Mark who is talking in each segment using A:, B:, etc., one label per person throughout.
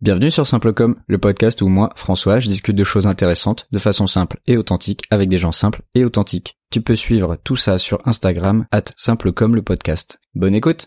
A: Bienvenue sur Simplecom, le podcast où moi, François, je discute de choses intéressantes de façon simple et authentique avec des gens simples et authentiques. Tu peux suivre tout ça sur Instagram, at Simplecom le podcast. Bonne écoute.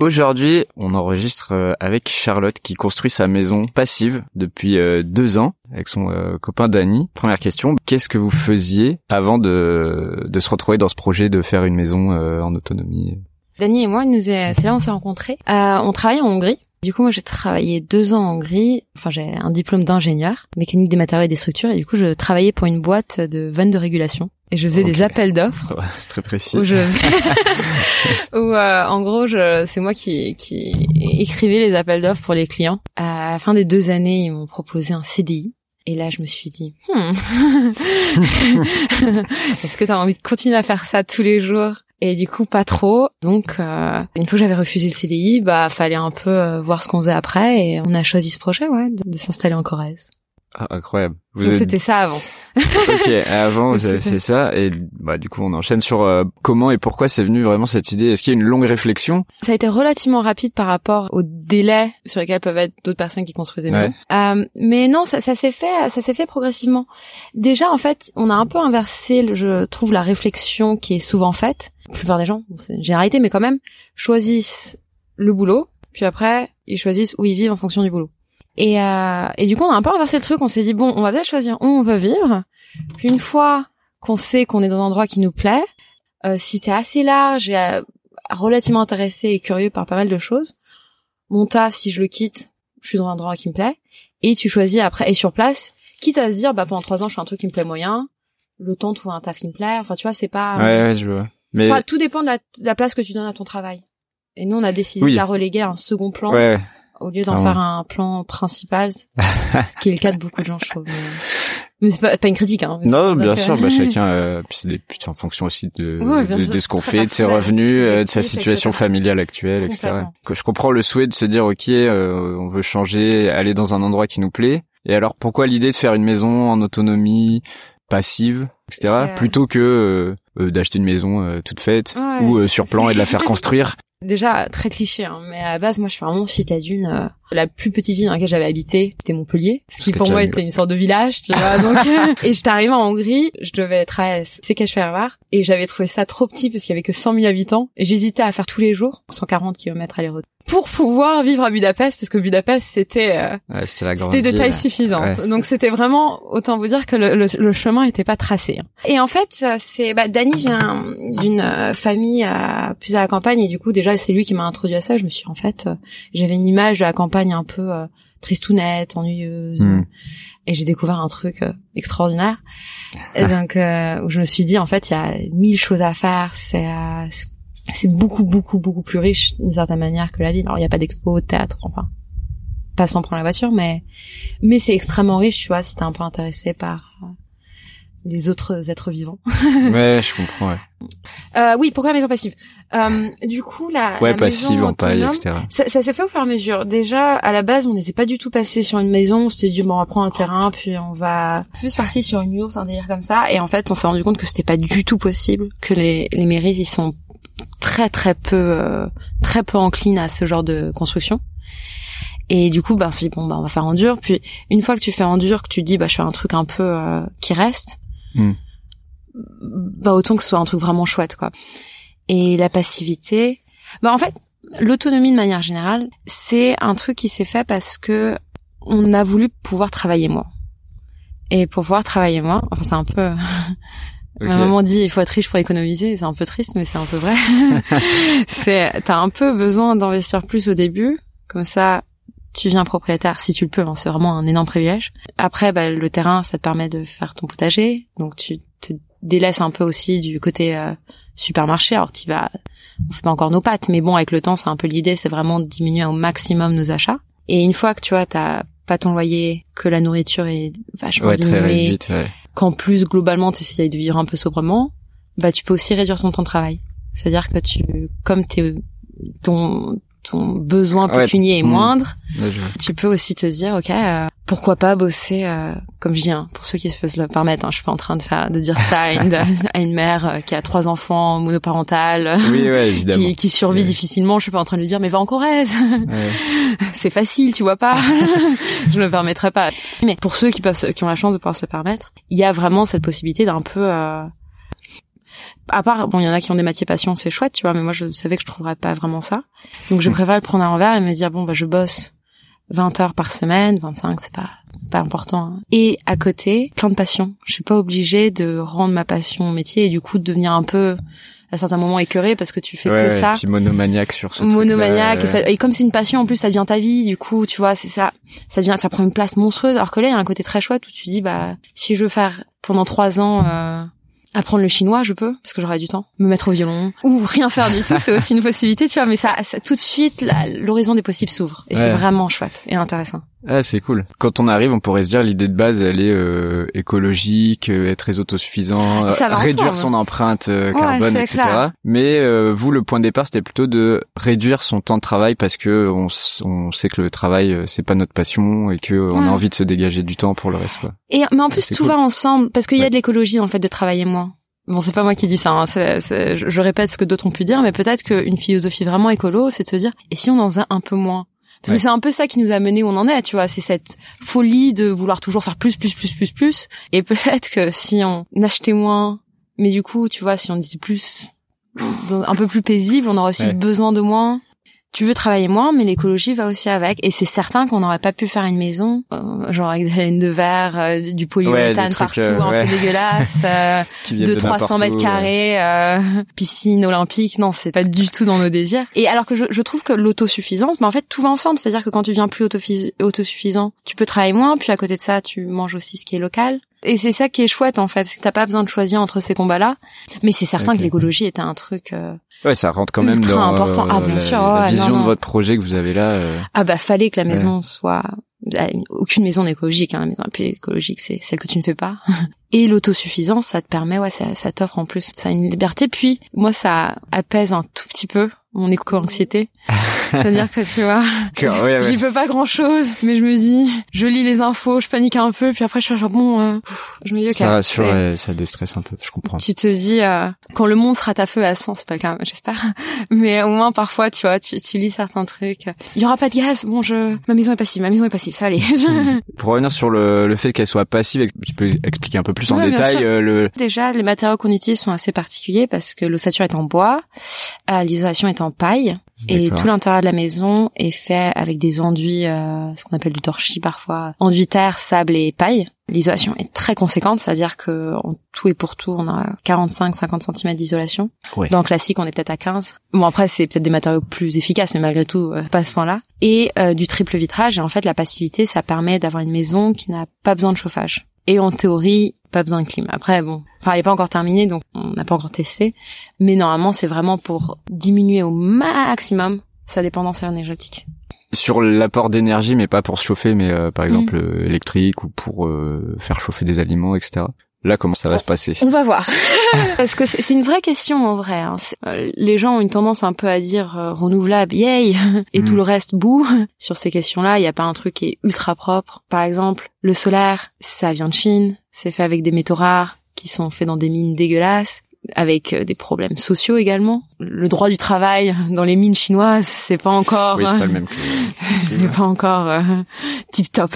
A: Aujourd'hui, on enregistre euh, avec Charlotte qui construit sa maison passive depuis euh, deux ans avec son euh, copain Danny. Première question, qu'est-ce que vous faisiez avant de, se retrouver dans ce projet de faire une maison en autonomie?
B: Dany et moi, c'est là où on s'est rencontrés. On travaille en Hongrie. Du coup, moi, j'ai travaillé deux ans en Hongrie. Enfin, j'ai un diplôme d'ingénieur, mécanique des matériaux et des structures. Et du coup, je travaillais pour une boîte de vannes de régulation. Et je faisais des appels d'offres.
A: Ouais, C'est très précis.
B: Où je où euh, en gros je c'est moi qui qui écrivais les appels d'offres pour les clients. À la fin des deux années, ils m'ont proposé un CDI. Et là, je me suis dit, hmm. est-ce que tu as envie de continuer à faire ça tous les jours? Et du coup, pas trop. Donc, euh, une fois que j'avais refusé le CDI, bah, fallait un peu euh, voir ce qu'on faisait après. Et on a choisi ce projet, ouais, de, de s'installer en Corrèze.
A: Ah, incroyable. Vous
B: Donc,
A: êtes-
B: c'était ça avant.
A: Ok, avant fait ça et bah du coup on enchaîne sur euh, comment et pourquoi c'est venu vraiment cette idée. Est-ce qu'il y a une longue réflexion?
B: Ça a été relativement rapide par rapport au délai sur lesquels peuvent être d'autres personnes qui construisent des
A: Ouais.
B: Euh, mais non, ça, ça s'est fait, ça s'est fait progressivement. Déjà, en fait, on a un peu inversé, je trouve, la réflexion qui est souvent faite. La plupart des gens, c'est une généralité, mais quand même, choisissent le boulot, puis après, ils choisissent où ils vivent en fonction du boulot. Et, euh, et du coup, on a un peu inversé le truc. On s'est dit bon, on va peut-être choisir où on veut vivre. Puis une fois qu'on sait qu'on est dans un endroit qui nous plaît, euh, si t'es assez large et euh, relativement intéressé et curieux par pas mal de choses. Mon taf, si je le quitte, je suis dans un endroit qui me plaît. Et tu choisis après, et sur place, quitte à se dire, bah, pendant trois ans, je fais un truc qui me plaît moyen, le temps de trouver un taf qui me plaît. Enfin, tu vois, c'est pas,
A: Ouais, ouais, je vois. Mais
B: Enfin, tout dépend de la, de la place que tu donnes à ton travail. Et nous, on a décidé
A: Oui.
B: de la reléguer à un second plan,
A: ouais, ouais.
B: Au lieu d'en
A: Clairement.
B: faire un plan principal, ce qui est le cas de beaucoup de gens, je trouve. Mais, mais c'est pas, pas une critique, hein.
A: Non, bien sûr, bah chacun euh, puis c'est des- puis c'est en fonction aussi de
B: Ouais,
A: de,
B: sûr,
A: de ce qu'on fait, de ses revenus, euh, de sa situation
B: etc.
A: familiale actuelle, etc. Que je comprends le souhait de se dire ok, euh, on veut changer, aller dans un endroit qui nous plaît. Et alors pourquoi l'idée de faire une maison en autonomie passive, etc. Plutôt que euh, euh, d'acheter une maison toute faite
B: Ouais.
A: ou sur plan et de la faire construire.
B: Déjà très cliché, hein, mais à la base, moi, je suis vraiment citadine. Euh, la plus petite ville dans laquelle j'avais habité, c'était Montpellier, ce qui pour moi était une sorte de village, tu vois. Donc, et j'étais arrivée en Hongrie, je devais être à Székesfehérvár, et j'avais trouvé ça trop petit parce qu'il y avait que 100 000 habitants, et j'hésitais à faire tous les jours 140 km aller-retour pour pouvoir vivre à Budapest, parce que Budapest c'était euh,
A: Ouais, c'était
B: de taille suffisante.
A: Ouais.
B: Donc c'était vraiment autant vous dire que le, le, le chemin était pas tracé. Et en fait, euh, c'est bah, Dany vient d'une euh, famille euh, plus à la campagne et du coup déjà c'est lui qui m'a introduit à ça. Je me suis en fait euh, j'avais une image de la campagne un peu euh, tristounette, ennuyeuse.
A: Hmm.
B: Et j'ai découvert un truc euh, extraordinaire. Et donc euh, où je me suis dit en fait il y a mille choses à faire. C'est euh, c'est- beaucoup beaucoup beaucoup plus riche d'une certaine manière que la ville. Alors il y a pas d'expo, de théâtre, enfin pas sans prendre la voiture, mais mais c'est extrêmement riche, tu vois, si t'es un peu intéressé par euh, les autres êtres vivants.
A: Ouais, je comprends. Ouais,
B: Euh, oui, pourquoi la maison passive? Euh, Du coup, la,
A: ouais
B: la
A: passive
B: maison
A: en paille, etc.
B: ça, ça s'est fait au fur et à mesure. Déjà, à la base, on n'était pas du tout passé sur une maison. On s'était dit, bon, on va prendre un terrain, puis on va plus partir sur une yourte, un délire comme ça. Et en fait, on s'est rendu compte que c'était pas du tout possible, que les, les mairies, ils sont très très peu euh, très peu enclines à ce genre de construction. Et du coup, bah, on s'est dit, bon, bah, on va faire en dur. Puis, une fois que tu fais en dur, que tu dis, bah, je fais un truc un peu euh, qui reste,
A: Hmm.
B: bah, autant que ce soit un truc vraiment chouette, quoi. Et la passivité, bah, en fait, l'autonomie de manière générale, c'est un truc qui s'est fait parce que on a voulu pouvoir travailler moins. Et pour pouvoir travailler moins, enfin, c'est un peu,
A: Ok.
B: Ma maman dit il faut être riche pour économiser, c'est un peu triste mais c'est un peu vrai. c'est t'as un peu besoin d'investir plus au début, comme ça tu viens propriétaire si tu le peux, hein, c'est vraiment un énorme privilège. Après bah, le terrain ça te permet de faire ton potager, donc tu te délaisses un peu aussi du côté euh, supermarché. Alors tu vas on fait pas encore nos pâtes mais bon avec le temps c'est un peu l'idée, c'est vraiment de diminuer au maximum nos achats. Et une fois que tu vois t'as pas ton loyer, que la nourriture est vachement
A: Ouais, très
B: diminuée,
A: réduite. Ouais.
B: qu'en plus globalement tu essayes de vivre un peu sobrement, bah tu peux aussi réduire ton temps de travail. C'est-à-dire que tu, comme t'es ton ton besoin
A: Ouais.
B: pécunier est
A: Mm.
B: moindre, tu peux aussi te dire, ok, euh, pourquoi pas bosser, euh, comme je dis, hein, pour ceux qui se peuvent le permettre. Hein, je suis pas en train de faire de dire ça à une, à une mère euh, qui a trois enfants monoparentales.
A: Oui, ouais.
B: Qui, qui survit
A: Ouais.
B: difficilement, je suis pas en train de lui dire mais va en Corrèze, c'est facile, tu vois pas. je me permettrais pas. Mais pour ceux qui peuvent, qui ont la chance de pouvoir se permettre, il y a vraiment cette possibilité d'un peu. euh, À part, bon, il y en a qui ont des métiers passion, c'est chouette, tu vois, mais moi je savais que je trouverais pas vraiment ça. Donc je
A: Mm.
B: préfère le prendre à l'envers et me dire bon bah je bosse 20 heures par semaine, 25 c'est pas pas important. hein. Et à côté, plein de passion. Je suis pas obligée de rendre ma passion métier et du coup de devenir un peu à certains moments écœurée parce que tu fais
A: Ouais,
B: que ça
A: Puis monomaniaque sur ce
B: monomaniaque et, ça- et comme c'est une passion en plus ça devient ta vie du coup tu vois c'est ça ça devient ça prend une place monstrueuse alors que là il y a un côté très chouette où tu dis bah si je veux faire pendant trois ans euh, apprendre le chinois je peux parce que j'aurai du temps me mettre au violon ou rien faire du tout c'est aussi une possibilité tu vois mais ça, ça tout de suite l'horizon des possibles s'ouvre et c'est
A: Ouais.
B: vraiment chouette et intéressant
A: Ah, c'est cool. Quand on arrive, on pourrait se dire l'idée de base, elle est euh, écologique, euh, être très autosuffisant,
B: Ça va
A: réduire son empreinte euh,
B: Ouais,
A: carbone, etc.
B: clair.
A: Mais euh, vous, le point de départ, c'était plutôt de réduire son temps de travail parce que on, sait que le travail, c'est pas notre passion et que euh, on
B: Ouais.
A: a envie de se dégager du temps pour le reste. Quoi.
B: et mais en plus tout
A: cool.
B: va ensemble parce qu'il y a
A: Ouais.
B: de l'écologie dans le fait de travailler moins Bon, c'est pas moi qui dis ça. Hein, je, je répète ce que d'autres ont pu dire, mais peut-être qu'une philosophie vraiment écolo, c'est de se dire et si on en faisait un peu moins? Parce
A: Ouais.
B: que c'est un peu ça qui nous a mené où on en est, tu vois. C'est cette folie de vouloir toujours faire plus, plus, plus, plus, plus. Et peut-être que si on achetait moins, mais du coup, tu vois, si on disait plus, un peu plus paisible, on aura aussi
A: Ouais.
B: besoin de moins. Tu veux travailler moins, mais l'écologie va aussi avec. Et c'est certain qu'on n'aurait pas pu faire une maison, euh, genre avec des laines de verre, euh, du polyuréthane partout,
A: euh,
B: un
A: ouais.
B: peu dégueulasse, euh, de
A: de
B: 300
A: n'importe
B: mètres carrés, euh, piscine olympique. Non, c'est pas du tout dans nos désirs. Et alors que je, je trouve que l'autosuffisance, mais en fait, tout va ensemble. C'est-à-dire que quand tu deviens plus autosuffisant, tu peux travailler moins, puis à côté de ça, tu manges aussi ce qui est local. Et c'est ça qui est chouette, en fait. C'est que t'as pas besoin de choisir entre ces combats-là. Mais c'est certain que l'écologie était un truc, euh,
A: Ouais, ça rentre quand même
B: Ultra
A: dans
B: important.
A: euh,
B: Ah, bien
A: la,
B: sûr,
A: la
B: ouais,
A: vision
B: non, non.
A: de votre projet que vous avez là. euh,
B: ah bah, fallait que la
A: Ouais.
B: maison soit, ah, aucune maison n'est écologique, hein. La maison la plus écologique, c'est celle que tu ne fais pas. Et l'autosuffisance, ça te permet, ouais, ça, ça t'offre en plus, ça a une liberté. Puis, moi, ça apaise un tout petit peu mon éco-anxiété. C'est-à-dire que, tu vois,
A: ouais, ouais.
B: j'y peux pas grand-chose, mais je me dis, je lis les infos, je panique un peu, puis après, je suis genre, bon, euh, je me dis, ok.
A: ça rassure, et ça déstresse un peu. Je comprends.
B: tu te dis euh, quand le monde sera à feu à 100 c'est pas le cas j'espère mais au moins parfois tu vois tu, tu lis certains trucs il y aura pas de gaz bon je ma maison est passive ma maison est passive ça allait
A: Pour revenir sur le, le fait qu'elle soit passive, tu peux expliquer un peu plus en
B: Ouais,
A: détail euh, le.
B: déjà les matériaux qu'on utilise sont assez particuliers parce que l'ossature est en bois euh, l'isolation est en paille et tout l'intérieur de la maison est fait avec des enduits euh, ce qu'on appelle du torchis parfois enduits terre sable et paille l'isolation est très conséquente c'est-à-dire que en tout et pour tout on a 45-50 cm d'isolation
A: Ouais.
B: Dans le classique, on est peut-être à 15. Bon, après, c'est peut-être des matériaux plus efficaces, mais malgré tout, euh, pas à ce point-là. Et euh, du triple vitrage. Et en fait, la passivité, ça permet d'avoir une maison qui n'a pas besoin de chauffage. Et en théorie, pas besoin de clim. Après, bon, enfin, elle est pas encore terminée, donc on n'a pas encore testé. Mais normalement, c'est vraiment pour diminuer au maximum sa dépendance énergétique.
A: Sur l'apport d'énergie, mais pas pour se chauffer, mais euh,
B: Mm.
A: par exemple euh, électrique ou pour euh, faire chauffer des aliments, etc. Là, comment ça va se passer?
B: On va voir. Parce que c'est une vraie question en vrai. hein. Euh, Les gens ont une tendance un peu à dire euh, renouvelable, yay, et tout le reste boue. Sur ces questions-là, il n'y a pas un truc qui est ultra propre. Par exemple, le solaire, ça vient de Chine. C'est fait avec des métaux rares qui sont faits dans des mines dégueulasses avec euh, des problèmes sociaux également. Le droit du travail dans les mines chinoises, c'est pas encore
A: Oui, c'est pas le même que.
B: c'est pas encore euh, tip top.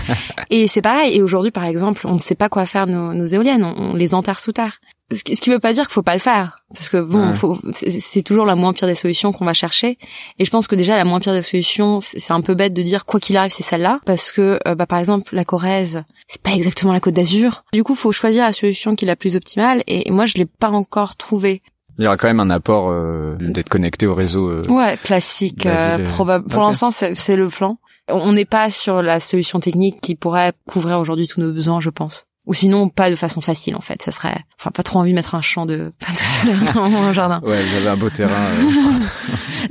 B: et c'est pareil. Et aujourd'hui, par exemple, on ne sait pas quoi faire nos, nos éoliennes. On, on les enterre sous terre. Ce qui, veut pas dire qu'il faut pas le faire, parce que bon,
A: Ouais.
B: faut, c'est toujours la moins pire des solutions qu'on va chercher. Et je pense que déjà la moins pire des solutions, c'est un peu bête de dire quoi qu'il arrive, c'est celle-là, parce que euh, bah, par exemple la Corrèze, c'est pas exactement la Côte d'Azur. Du coup, faut choisir la solution qui est la plus optimale. Et, moi, je l'ai pas encore trouvée.
A: Il y aura quand même un apport euh, d'être connecté au réseau. euh.
B: Ouais, classique, euh, probable. Pour l'instant, c'est le plan. On n'est pas sur la solution technique qui pourrait couvrir aujourd'hui tous nos besoins, je pense. Ou sinon, pas de façon facile, en fait. Ça serait, enfin, pas trop envie de mettre un champ de panneaux solaires dans mon jardin.
A: Ouais, vous avez un beau terrain. euh.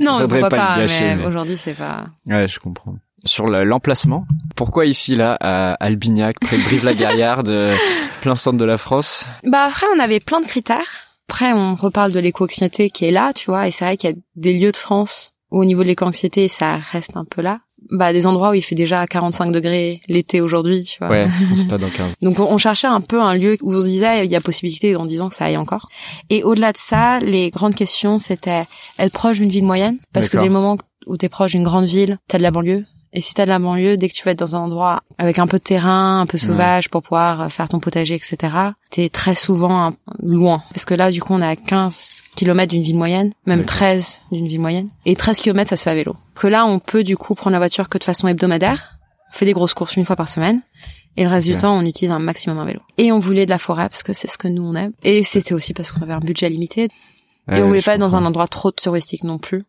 B: non, pourquoi
A: pas
B: pas,
A: gâcher,
B: mais,
A: mais-
B: aujourd'hui, c'est pas.
A: Ouais, je comprends. Sur le- l'emplacement, pourquoi ici, là, à Albignac, près de Brive-la-Gaillarde, euh, plein centre de la France?
B: Bah après, on avait plein de critères. Après, on reparle de l'éco-anxiété qui est là, tu vois, et c'est vrai qu'il y a des lieux de France Au niveau de l'éco-anxiété, ça reste un peu là. Bah, des endroits où il fait déjà 45 degrés l'été aujourd'hui, tu vois.
A: Ouais, c'est pas dans 15.
B: Donc on on cherchait un peu un lieu où on se disait il y a possibilité dans 10 ans que ça aille encore. Et au-delà de ça, les grandes questions c'était être proche d'une ville moyenne? Parce que
A: D'accord.
B: dès le moment où t'es proche d'une grande ville, t'as de la banlieue. Et si t'as de la banlieue, dès que tu vas être dans un endroit avec un peu de terrain, un peu sauvage pour pouvoir euh, faire ton potager, etc., t'es très souvent un- loin. Parce que là, du coup, on est à 15 kilomètres d'une ville moyenne, même
A: D'accord.
B: 13 d'une ville moyenne. Et 13 kilomètres, ça se fait à vélo. Que là, on peut du coup prendre la voiture que de façon hebdomadaire. On fait des grosses courses une fois par semaine. Et le reste du temps, on utilise un maximum un vélo. Et on voulait de la forêt parce que c'est ce que nous on aime. Et c'était aussi parce qu'on avait un budget limité. Et on voulait pas être dans un endroit trop touristique non plus.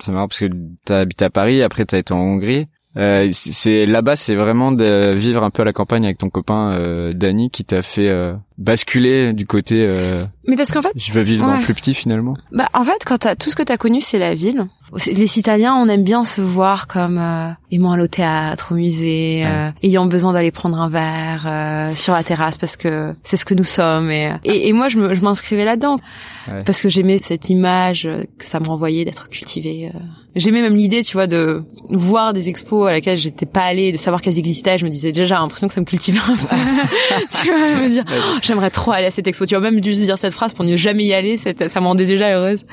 A: C'est marrant parce que t'as habité à Paris, après t'as été en Hongrie. Euh, c'est- là-bas, c'est vraiment de vivre un peu à la campagne avec ton copain euh, Danny qui t'a fait euh, basculer du côté. euh,
B: Mais parce qu'en fait,
A: je veux vivre dans
B: Ouais.
A: plus petit finalement.
B: bah en fait, quand t'as tout ce que t'as connu, c'est la ville. Les Italiens, on aime bien se voir comme euh, aimant aller au théâtre, au musée,
A: Ouais.
B: euh, ayant besoin d'aller prendre un verre euh, sur la terrasse parce que c'est ce que nous sommes. Et, et, et moi, je me- je m'inscrivais là-dedans
A: Ouais.
B: parce que j'aimais cette image euh, que ça me renvoyait d'être cultivé. euh. J'aimais même l'idée, tu vois, de voir des expos à laquelle j'étais pas allée, de savoir qu'elles existaient. Je me disais déjà, j'ai l'impression que ça me cultivait un peu. tu vois, me dire, Oh, j'aimerais trop aller à cette expo. Tu vois, même juste dire cette phrase pour ne jamais y aller, ça me rendait déjà heureuse.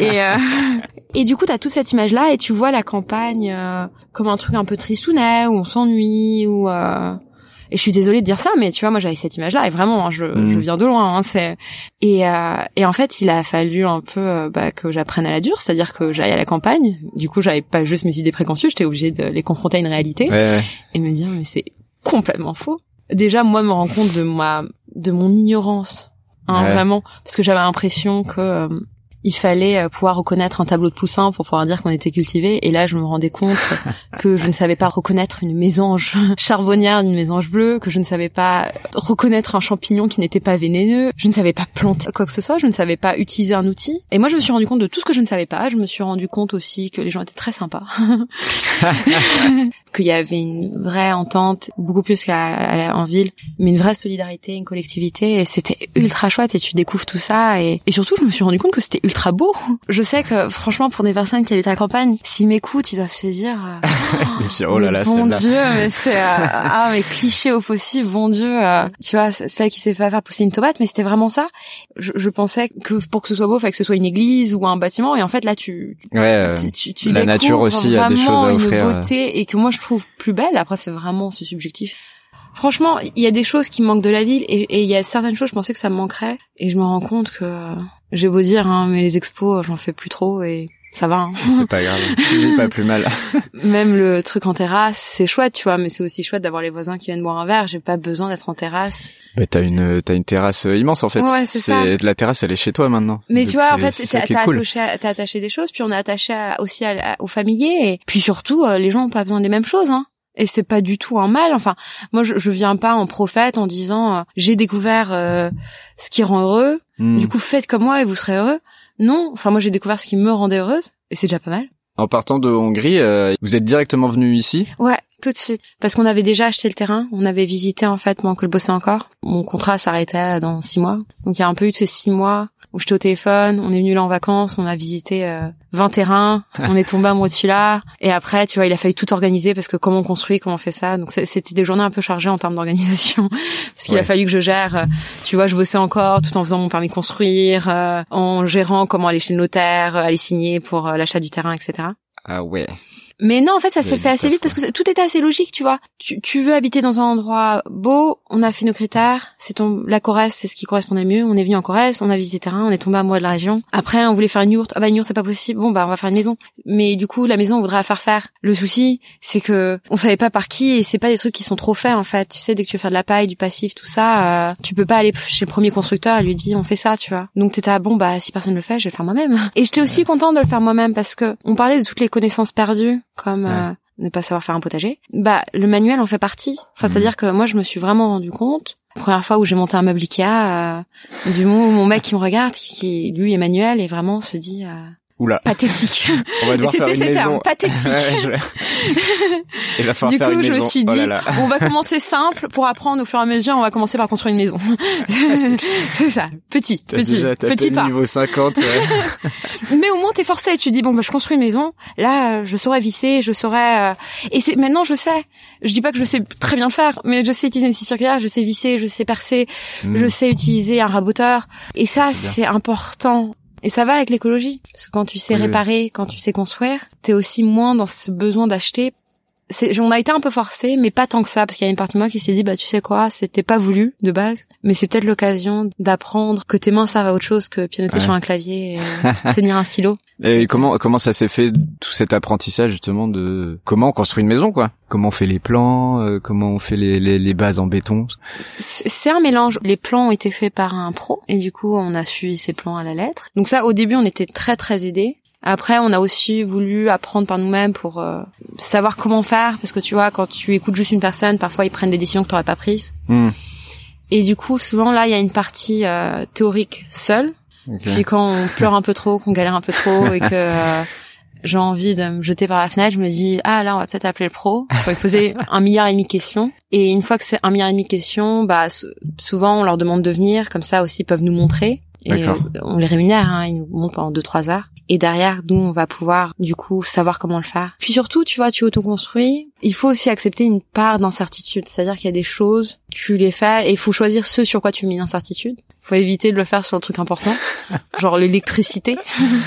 B: Et, euh, et du coup, t'as toute cette image-là et tu vois la campagne euh, comme un truc un peu tristounet, où on s'ennuie, où... euh, Et je suis désolée de dire ça, mais tu vois, moi j'avais cette image-là et vraiment, hein, je,
A: Mm.
B: je viens de loin. Hein, c'est et euh, et en fait, il a fallu un peu euh, bah, que j'apprenne à la dure, c'est-à-dire que j'aille à la campagne. Du coup, j'avais pas juste mes idées préconçues, j'étais obligée de les confronter à une réalité
A: Ouais, ouais.
B: et me dire mais c'est complètement faux. Déjà, moi, me rends compte de ma de mon ignorance, hein,
A: Ouais.
B: vraiment, parce que j'avais l'impression que euh, il fallait euh, pouvoir reconnaître un tableau de poussin pour pouvoir dire qu'on était cultivé. Et là, je me rendais compte que je ne savais pas reconnaître une mésange charbonnière d'une mésange bleue, que je ne savais pas reconnaître un champignon qui n'était pas vénéneux, je ne savais pas planter quoi que ce soit, je ne savais pas utiliser un outil. Et moi, je me suis rendu compte de tout ce que je ne savais pas. Je me suis rendu compte aussi que les gens étaient très sympas. qu'il y avait une vraie entente, beaucoup plus qu'à à- en ville, mais une vraie solidarité, une collectivité, et c'était ultra chouette, et tu découvres tout ça, et, et surtout, je me suis rendu compte que c'était ultra beau. Je sais que, franchement, pour des personnes qui habitent à la campagne, s'ils m'écoutent, ils doivent se dire,
A: dit, oh là là,
B: bon. Dieu, mais c'est euh, ah mais cliché au possible, bon Dieu. euh, tu vois, celle qui s'est fait faire pousser une tomate, mais c'était vraiment ça. Je, je pensais que pour que ce soit beau, il fallait que ce soit une église ou un bâtiment, et en fait là, tu
A: Ouais. euh,
B: tu, tu, tu
A: la nature aussi a des choses à offrir, euh.
B: beauté et que moi je trouve plus belle. Après, c'est vraiment c'est subjectif. Franchement, il y a des choses qui manquent de la ville et il y a certaines choses, je pensais que ça me manquerait et je me rends compte que j'ai beau dire, hein, mais les expos, j'en fais plus trop et ça va. hein.
A: C'est pas grave. Tu vis pas plus mal.
B: Même le truc en terrasse, c'est chouette, tu vois, mais c'est aussi chouette d'avoir les voisins qui viennent boire un verre. J'ai pas besoin d'être en terrasse.
A: Bah, t'as une, t'as une terrasse euh, immense en fait.
B: Ouais, c'est ça.
A: La terrasse, elle est chez toi maintenant.
B: Mais tu vois, en fait, t'as
A: cool.
B: attaché, attaché des choses, puis on est attaché à- aussi à- à- aux familiers, et puis surtout, euh, les gens ont pas besoin des mêmes choses, hein. Et c'est pas du tout un mal. Enfin, moi, je, je viens pas en prophète en disant euh, j'ai découvert euh, ce qui rend heureux.
A: Hmm.
B: Du coup, faites comme moi et vous serez heureux. Non. Enfin, moi, j'ai découvert ce qui me rendait heureuse, et c'est déjà pas mal.
A: En partant de Hongrie, euh, vous êtes directement venu ici?
B: Ouais, tout de suite. Parce qu'on avait déjà acheté le terrain, on avait visité en fait pendant que je bossais encore. Mon contrat s'arrêtait dans six mois. Donc il y a un peu eu ces six mois où j'étais au téléphone, on est venu là en vacances, on a visité euh, 20 terrains, on est tombé amoureux de celui-là. Et après, tu vois, il a fallu tout organiser parce que comment on construit, comment on fait ça. Donc c'était des journées un peu chargées en termes d'organisation. Parce qu'il
A: Ouais.
B: a fallu que je gère, euh, tu vois, je bossais encore tout en faisant mon permis de construire, euh, en gérant comment aller chez le notaire, euh, aller signer pour euh, l'achat du terrain, etc.
A: Ah ouais.
B: Mais non, en fait, ça s'est fait assez vite parce que tout était assez logique, tu vois. Tu, tu veux habiter dans un endroit beau, on a fait nos critères, c'est ton, la Corrèze, c'est ce qui correspondait mieux. On est venu en Corrèze, on a visité terrain, on est tombé amoureux de la région. Après, on voulait faire une yourte. Ah bah, une yourte, c'est pas possible. Bon, bah, on va faire une maison. Mais du coup, la maison, on voudrait la faire faire. Le souci, c'est que on savait pas par qui et c'est pas des trucs qui sont trop faits, en fait. Tu sais, dès que tu veux faire de la paille, du passif, tout ça, euh, tu peux pas aller chez le premier constructeur et lui dire, on fait ça, tu vois. Donc, t'étais à bon, bah, si personne le fait, je vais le faire moi-même. Et j'étais aussi contente de le faire moi-même parce que on parlait de toutes les connaissances perdues, comme, euh, ne pas savoir faire un potager, bah le manuel en fait partie. Enfin,
A: Mhm.
B: c'est-à-dire que moi je me suis vraiment rendu compte. La première fois où j'ai monté un meuble Ikea, euh, du moment où mon mec qui me regarde, qui, qui, lui est manuel et vraiment se dit, euh,
A: Oula,
B: pathétique.
A: on va devoir faire
B: C'était ces termes, pathétique.
A: Ouais, je- Il va falloir
B: Du
A: faire
B: coup,
A: une
B: je me
A: maison.
B: suis
A: Oh
B: dit,
A: là là.
B: on va commencer simple pour apprendre au fur et à mesure. On va commencer par construire une maison. c'est ça, petit, petit,
A: déjà
B: petit pas.
A: niveau 50. ouais.
B: Mais au moins t'es forcé. Tu dis bon, bah je construis une maison. Là, je saurais visser, je saurais. euh, Et c'est maintenant je sais. Je dis pas que je sais très bien le faire, mais je sais utiliser une scie circulaire, je sais visser, je sais percer,
A: Mm.
B: je sais utiliser un raboteur. Et ça,
A: c'est
B: important. Et ça va avec l'écologie. Parce que quand tu sais
A: Oui, oui.
B: réparer, quand tu sais construire, t'es aussi moins dans ce besoin d'acheter. C'est, on a été un peu forcé, mais pas tant que ça, parce qu'il y a une partie de moi qui s'est dit, bah tu sais quoi, c'était pas voulu de base, mais c'est peut-être l'occasion d'apprendre que tes mains servent à autre chose que pianoter
A: Ouais.
B: sur un clavier et tenir un stylo.
A: Et comment comment ça s'est fait tout cet apprentissage justement de comment on construit une maison quoi? Comment on fait les plans euh, Comment on fait les, les, les bases en béton?
B: C'est c'est un mélange. Les plans ont été faits par un pro et du coup on a suivi ces plans à la lettre. Donc ça au début on était très très aidés. Après on a aussi voulu apprendre par nous-mêmes pour euh, savoir comment faire parce que tu vois quand tu écoutes juste une personne parfois ils prennent des décisions que tu n'aurais pas prises.
A: Hmm.
B: Et du coup souvent là il y a une partie euh, théorique seule. Puis quand on pleure un peu trop, qu'on galère un peu trop et que euh, j'ai envie de me jeter par la fenêtre, je me dis ah là on va peut-être appeler le pro. Faut lui poser un milliard et demi de questions. Et une fois que c'est un milliard et demi de questions, bah sou- souvent on leur demande de venir, comme ça aussi ils peuvent nous montrer. Et on les rémunère, hein, ils nous montrent pendant deux trois heures. Et derrière, nous, on va pouvoir du coup savoir comment le faire. Puis surtout, tu vois, tu autoconstruis. Il faut aussi accepter une part d'incertitude, c'est-à-dire qu'il y a des choses, tu les fais et il faut choisir ce sur quoi tu mets l'incertitude. Faut éviter de le faire sur le truc important, genre l'électricité.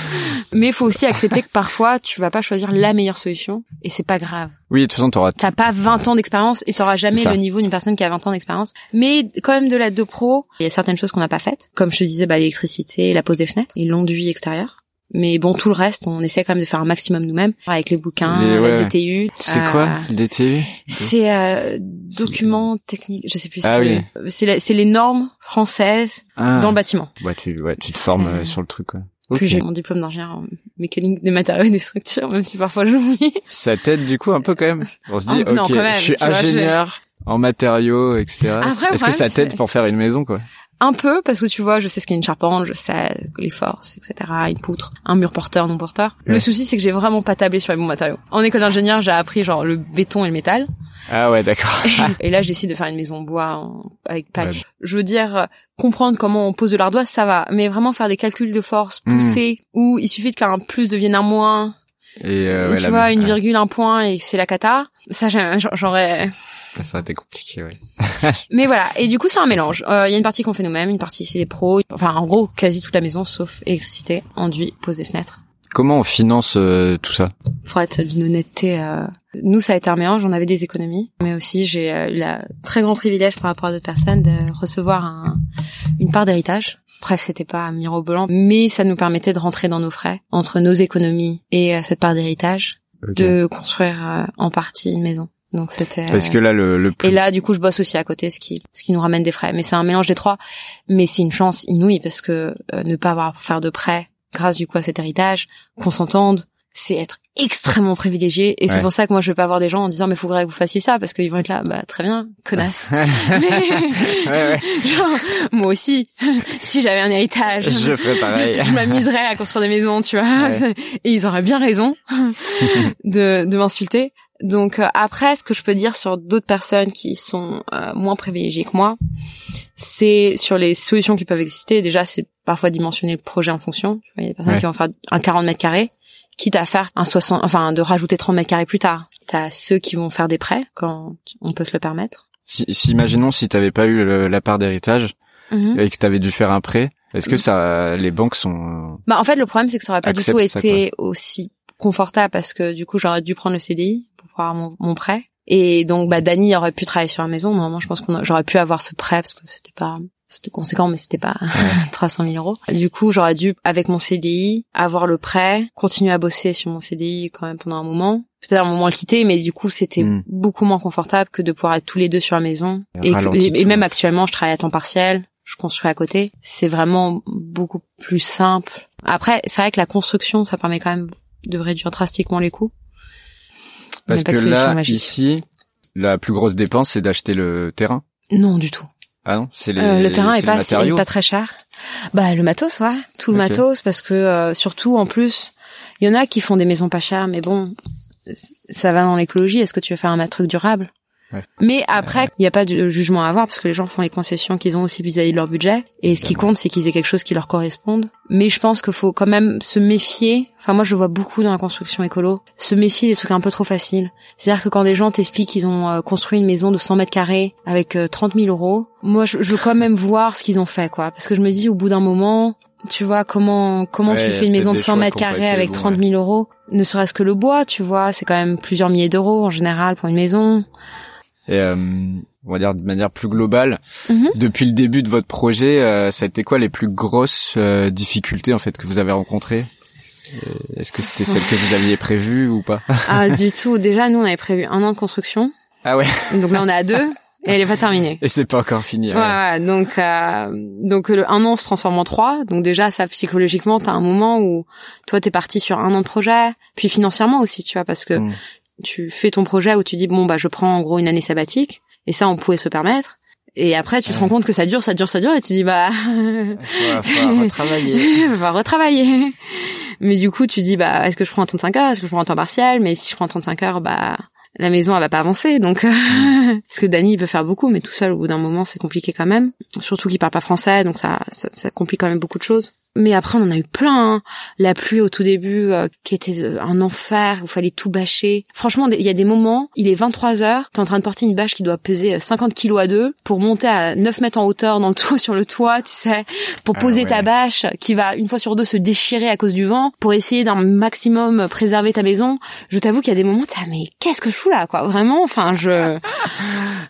B: Mais il faut aussi accepter que parfois, tu vas pas choisir la meilleure solution et c'est pas grave.
A: Oui, de toute façon, t'auras.
B: T'as pas 20 ans d'expérience et t'auras jamais le niveau d'une personne qui a 20 ans d'expérience. Mais quand même de l'aide de pro, il y a certaines choses qu'on n'a pas faites. Comme je te disais, bah, l'électricité, la pose des fenêtres et l'enduit extérieur. Mais bon, tout le reste, on essaie quand même de faire un maximum nous-mêmes avec les bouquins,
A: Les-
B: la
A: ouais.
B: DTU.
A: C'est
B: Euh,
A: quoi le DTU
B: C'est euh, documents techniques, je sais plus.
A: Ah oui.
B: C'est c'est les normes françaises
A: ah.
B: dans le bâtiment.
A: Ouais, tu ouais, tu te formes euh, sur le truc quoi.
B: Plus
A: Ok.
B: j'ai mon diplôme d'ingénieur en mécanique des matériaux et des structures, même si parfois j'oublie.
A: Ça t'aide du coup un peu quand même? On se dit
B: Ah,
A: ok,
B: même,
A: je suis
B: je-
A: ingénieur en matériaux, etc.
B: Le
A: Est-ce que ça t'aide pour faire une maison quoi?
B: Un peu, parce que tu vois, je sais ce qu'est une charpente, je sais les forces, etc., une poutre, un mur porteur, non porteur.
A: Ouais.
B: Le souci, c'est que j'ai vraiment pas tablé sur les bons matériaux. En école d'ingénieur, j'ai appris genre le béton et le métal.
A: Ah ouais, d'accord.
B: et là, je décide de faire une maison en bois en- avec paille.
A: Ouais.
B: Je veux dire, comprendre comment on pose de l'ardoise, ça va. Mais vraiment faire des calculs de force
A: Hmm.
B: poussés, où il suffit qu'un plus devienne un moins,
A: Et euh, ouais,
B: tu vois, une virgule, un point, et c'est la cata. Ça, j'aurais...
A: Ça aurait été compliqué, ouais.
B: Mais voilà, et du coup c'est un mélange. Euh, Il y a une partie qu'on fait nous-mêmes, une partie c'est les pros. Enfin en gros quasi toute la maison sauf électricité, enduit, pose des fenêtres.
A: Comment on finance euh, tout ça?
B: Pour être d'une honnêteté, euh, nous ça a été un mélange, on avait des économies, mais aussi j'ai euh, eu le très grand privilège par rapport à d'autres personnes de recevoir un, une part d'héritage. Après c'était pas mirobolant, mais ça nous permettait de rentrer dans nos frais entre nos économies et euh, cette part d'héritage, de construire euh, en partie une maison. Donc c'était
A: Parce que là, le, le plus...
B: Et là, du coup, je bosse aussi à côté, ce qui, ce qui nous ramène des frais. Mais c'est un mélange des trois. Mais c'est une chance inouïe parce que euh, ne pas avoir à faire de prêt grâce du coup à cet héritage, qu'on s'entende, c'est être extrêmement privilégié. Et c'est pour ça que moi, je vais pas avoir des gens en disant, mais faudrait que vous fassiez ça parce qu'ils vont être là, bah très bien, connasse.
A: ouais, ouais.
B: Genre, moi aussi, si j'avais un héritage.
A: Je ferais pareil.
B: je m'amuserais à construire des maisons, tu vois. Et ils auraient bien raison de, de m'insulter. Donc euh, après, ce que je peux dire sur d'autres personnes qui sont euh, moins privilégiées que moi, c'est sur les solutions qui peuvent exister. Déjà, c'est parfois dimensionner le projet en fonction. Il y a des personnes
A: Ouais.
B: qui vont faire un 40 mètres carrés, quitte à faire un 60, enfin de rajouter 30 mètres carrés plus tard. T'as ceux qui vont faire des prêts quand on peut se le permettre.
A: Si, si imaginons si t'avais pas eu le- la part d'héritage
B: Mhm.
A: et que t'avais dû faire un prêt, est-ce que
B: Mhm.
A: ça, les banques sont
B: Bah en fait le problème c'est que ça aurait pas du tout
A: ça,
B: été aussi confortable parce que du coup j'aurais dû prendre le CDI pour pouvoir mon, mon prêt. Et donc bah Dany aurait pu travailler sur la maison. Normalement je pense qu'on j'aurais pu avoir ce prêt parce que c'était pas c'était conséquent mais c'était pas 300 000 euros. Du coup j'aurais dû avec mon CDI avoir le prêt continuer à bosser sur mon CDI quand même pendant un moment. Peut-être un moment le quitter mais du coup c'était
A: Mm.
B: beaucoup moins confortable que de pouvoir être tous les deux sur la maison.
A: Et
B: que- même actuellement je travaille à temps partiel je construis à côté. C'est vraiment beaucoup plus simple. Après c'est vrai que la construction ça permet quand même de réduire drastiquement les coûts
A: Parce que là,
B: magique.
A: ici, la plus grosse dépense, c'est d'acheter le terrain.
B: non du tout
A: Ah non, c'est les.
B: Euh, le terrain est
A: les
B: pas, est pas très cher. Bah le matos, ouais, tout le matos, parce que euh, surtout en plus, il y en a qui font des maisons pas chères, mais bon, ça va dans l'écologie. Est-ce que tu veux faire un truc durable?
A: Ouais.
B: Mais après, il n'y a pas de jugement à avoir parce que les gens font les concessions qu'ils ont aussi vis-à-vis de leur budget. Et ce qui compte, c'est qu'ils aient quelque chose qui leur corresponde. Mais je pense qu'il faut quand même se méfier. Enfin, moi, je le vois beaucoup dans la construction écolo. Se méfier des trucs un peu trop faciles. C'est-à-dire que quand des gens t'expliquent qu'ils ont euh, construit une maison de 100 mètres carrés avec euh, 30 000 euros, moi, je, veux quand même voir ce qu'ils ont fait, quoi. Parce que je me dis, au bout d'un moment, tu vois, comment comment
A: Ouais,
B: tu fais une maison de
A: peut-être des
B: 100
A: choix
B: mètres carrés avec
A: bons,
B: 30 000 euros, ne serait-ce que le bois, tu vois, c'est quand même plusieurs milliers d'euros en général pour une maison.
A: Et euh, on va dire de manière plus globale,
B: Mhm.
A: depuis le début de votre projet, euh, ça a été quoi les plus grosses euh, difficultés en fait que vous avez rencontrées? Est-ce que c'était celles que vous aviez prévues ou pas?
B: Ah, du tout. Déjà, nous, on avait prévu un an de construction.
A: Ah ouais.
B: Donc là, on est à deux et elle est pas terminée.
A: Et c'est pas encore fini.
B: Ouais, ouais, donc euh, donc le un an se transforme en trois. Donc déjà ça psychologiquement t'as un moment où toi t'es parti sur un an de projet, puis financièrement aussi tu vois parce que
A: Mm.
B: Tu fais ton projet où tu dis bon bah je prends en gros une année sabbatique et ça on pouvait se permettre. Et après tu te rends compte que ça dure, ça dure, ça dure et tu dis bah
A: faut retravailler.
B: va retravailler. Mais du coup tu dis bah est-ce que je prends 35 heures, est-ce que je prends un temps partiel Mais si je prends 35 heures bah la maison elle va pas avancer donc euh, parce que Dany il peut faire beaucoup mais tout seul au bout d'un moment c'est compliqué quand même surtout qu'il parle pas français donc ça, ça ça complique quand même beaucoup de choses mais après on en a eu plein hein. la pluie au tout début euh, qui était euh, un enfer où il fallait tout bâcher franchement il y a des moments il est 23 heures t'es en train de porter une bâche qui doit peser euh, 50 kilos à deux pour monter à 9 mètres en hauteur dans le toit sur le toit tu sais pour
A: Ah
B: poser
A: ouais.
B: ta bâche qui va une fois sur deux se déchirer à cause du vent pour essayer d'un maximum préserver ta maison je t'avoue qu'il y a des moments ah, mais qu'est-ce que je fous là quoi? Vraiment enfin je